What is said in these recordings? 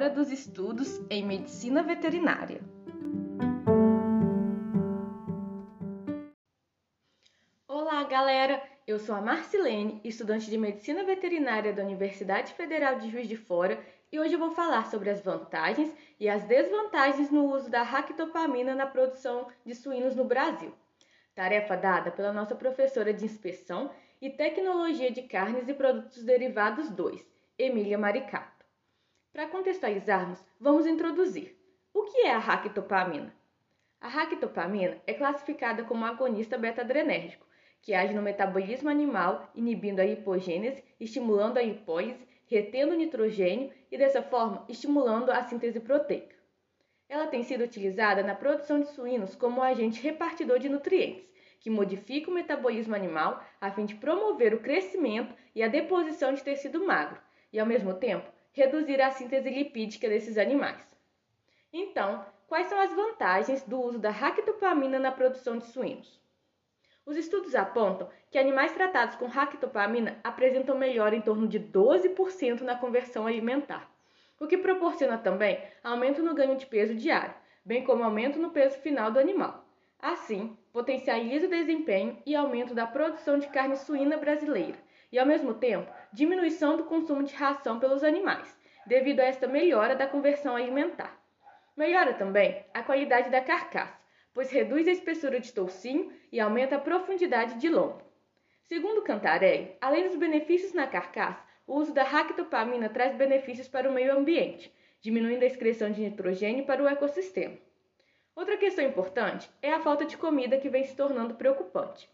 Hora dos Estudos em Medicina Veterinária. Olá, galera! Eu sou a Marcilene, estudante de Medicina Veterinária da Universidade Federal de Juiz de Fora, e hoje eu vou falar sobre as vantagens e as desvantagens no uso da ractopamina na produção de suínos no Brasil. Tarefa dada pela nossa professora de inspeção e tecnologia de carnes e produtos derivados 2, Emília Maricato. Para contextualizarmos, vamos introduzir. O que é a ractopamina? A ractopamina é classificada como agonista beta-adrenérgico, que age no metabolismo animal, inibindo a hipogênese, estimulando a hipólise, retendo nitrogênio e, dessa forma, estimulando a síntese proteica. Ela tem sido utilizada na produção de suínos como agente repartidor de nutrientes, que modifica o metabolismo animal a fim de promover o crescimento e a deposição de tecido magro, e, ao mesmo tempo, reduzir a síntese lipídica desses animais. Então, quais são as vantagens do uso da ractopamina na produção de suínos? Os estudos apontam que animais tratados com ractopamina apresentam melhora em torno de 12% na conversão alimentar, o que proporciona também aumento no ganho de peso diário, bem como aumento no peso final do animal. Assim, potencializa o desempenho e aumento da produção de carne suína brasileira, e, ao mesmo tempo, diminuição do consumo de ração pelos animais, devido a esta melhora da conversão alimentar. Melhora também a qualidade da carcaça, pois reduz a espessura de toucinho e aumenta a profundidade de lombo. Segundo Cantarelli, além dos benefícios na carcaça, o uso da ractopamina traz benefícios para o meio ambiente, diminuindo a excreção de nitrogênio para o ecossistema. Outra questão importante é a falta de comida que vem se tornando preocupante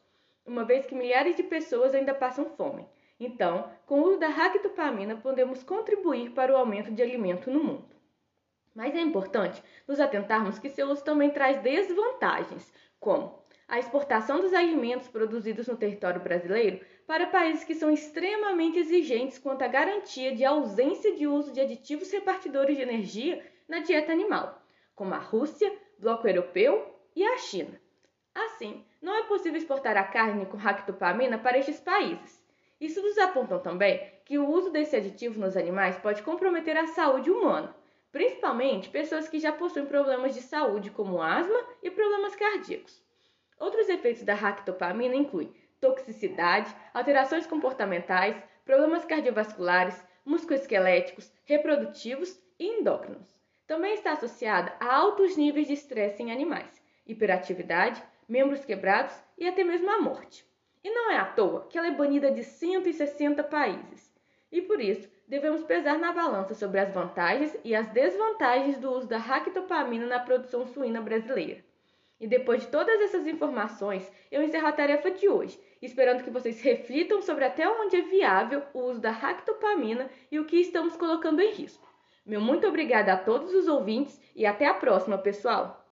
uma vez que milhares de pessoas ainda passam fome. Então, com o uso da ractopamina, podemos contribuir para o aumento de alimento no mundo. Mas é importante nos atentarmos que seu uso também traz desvantagens, como a exportação dos alimentos produzidos no território brasileiro para países que são extremamente exigentes quanto à garantia de ausência de uso de aditivos repartidores de energia na dieta animal, como a Rússia, Bloco Europeu e a China. Assim, não é possível exportar a carne com ractopamina para estes países. Estudos apontam também que o uso desse aditivo nos animais pode comprometer a saúde humana, principalmente pessoas que já possuem problemas de saúde como asma e problemas cardíacos. Outros efeitos da ractopamina incluem toxicidade, alterações comportamentais, problemas cardiovasculares, musculoesqueléticos, reprodutivos e endócrinos. Também está associada a altos níveis de estresse em animais, hiperatividade, membros quebrados e até mesmo a morte. E não é à toa que ela é banida de 160 países. E por isso, devemos pesar na balança sobre as vantagens e as desvantagens do uso da ractopamina na produção suína brasileira. E depois de todas essas informações, eu encerro a tarefa de hoje, esperando que vocês reflitam sobre até onde é viável o uso da ractopamina e o que estamos colocando em risco. Meu muito obrigada a todos os ouvintes e até a próxima, pessoal!